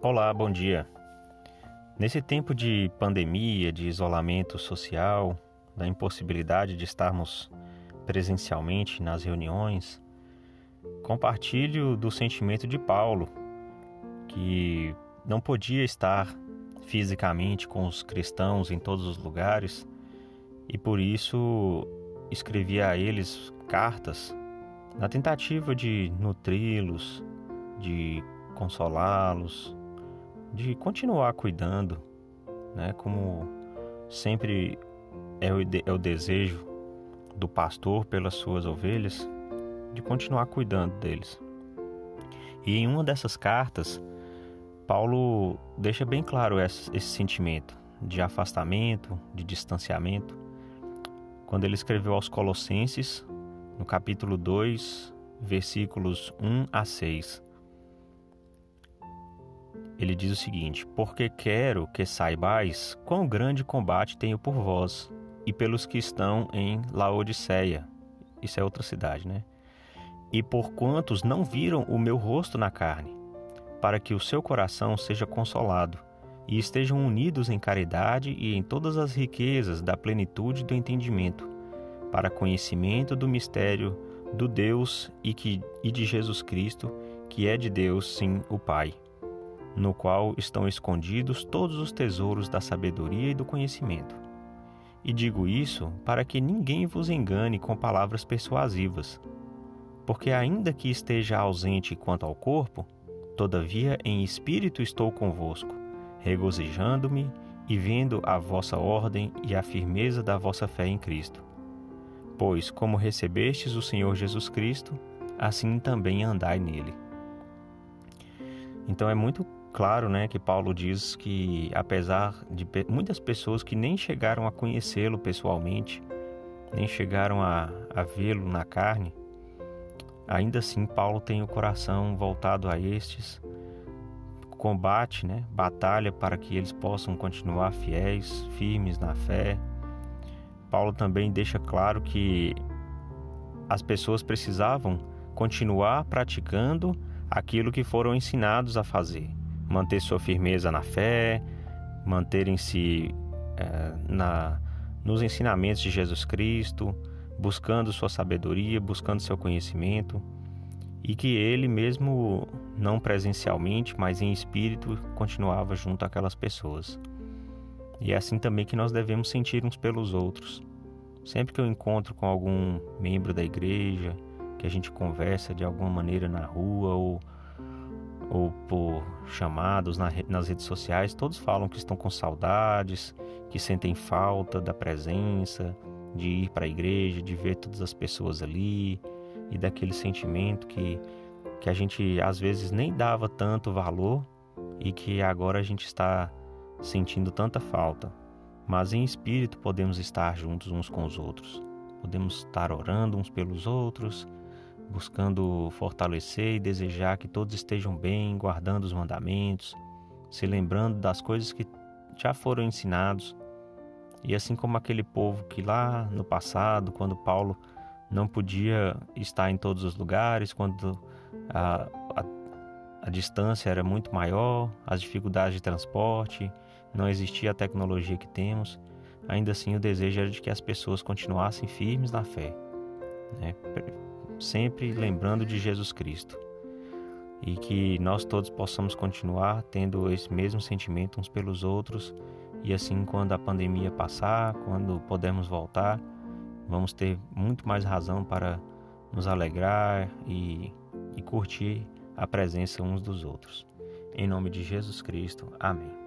Olá, bom dia. Nesse tempo de pandemia, de isolamento social, da impossibilidade de estarmos presencialmente nas reuniões, compartilho do sentimento de Paulo, que não podia estar fisicamente com os cristãos em todos os lugares e por isso escrevia a eles cartas na tentativa de nutri-los, de consolá-los, de continuar cuidando, né? Como sempre é o, é o desejo do pastor pelas suas ovelhas, de continuar cuidando deles. E em uma dessas cartas, Paulo deixa bem claro esse, esse sentimento de afastamento, de distanciamento, quando ele escreveu aos Colossenses, no capítulo 2, versículos 1 a 6 ele diz o seguinte: Porque quero que saibais quão grande combate tenho por vós e pelos que estão em Laodiceia. Isso é outra cidade, né? E por quantos não viram o meu rosto na carne, para que o seu coração seja consolado e estejam unidos em caridade e em todas as riquezas da plenitude do entendimento, para conhecimento do mistério do Deus e, que, e de Jesus Cristo, que é de Deus, sim, o Pai no qual estão escondidos todos os tesouros da sabedoria e do conhecimento. E digo isso para que ninguém vos engane com palavras persuasivas. Porque, ainda que esteja ausente quanto ao corpo, todavia em espírito estou convosco, regozijando-me e vendo a vossa ordem e a firmeza da vossa fé em Cristo. Pois, como recebestes o Senhor Jesus Cristo, assim também andai nele. Então é muito claro, né, que Paulo diz que apesar de muitas pessoas que nem chegaram a conhecê-lo pessoalmente, nem chegaram a, a vê-lo na carne, ainda assim Paulo tem o coração voltado a estes, combate, né, batalha para que eles possam continuar fiéis, firmes na fé. Paulo também deixa claro que as pessoas precisavam continuar praticando aquilo que foram ensinados a fazer manter sua firmeza na fé, manterem-se é, na, nos ensinamentos de Jesus Cristo, buscando sua sabedoria, buscando seu conhecimento, e que ele mesmo, não presencialmente, mas em espírito, continuava junto àquelas pessoas. E é assim também que nós devemos sentir uns pelos outros. Sempre que eu encontro com algum membro da igreja, que a gente conversa de alguma maneira na rua ou ou por chamados nas redes sociais, todos falam que estão com saudades, que sentem falta da presença, de ir para a igreja, de ver todas as pessoas ali e daquele sentimento que, que a gente às vezes nem dava tanto valor e que agora a gente está sentindo tanta falta. Mas em espírito podemos estar juntos uns com os outros, podemos estar orando uns pelos outros buscando fortalecer e desejar que todos estejam bem, guardando os mandamentos, se lembrando das coisas que já foram ensinados. E assim como aquele povo que lá no passado, quando Paulo não podia estar em todos os lugares, quando a, a, a distância era muito maior, as dificuldades de transporte, não existia a tecnologia que temos, ainda assim o desejo era de que as pessoas continuassem firmes na fé. Né? Sempre lembrando de Jesus Cristo. E que nós todos possamos continuar tendo esse mesmo sentimento uns pelos outros, e assim, quando a pandemia passar, quando pudermos voltar, vamos ter muito mais razão para nos alegrar e, e curtir a presença uns dos outros. Em nome de Jesus Cristo. Amém.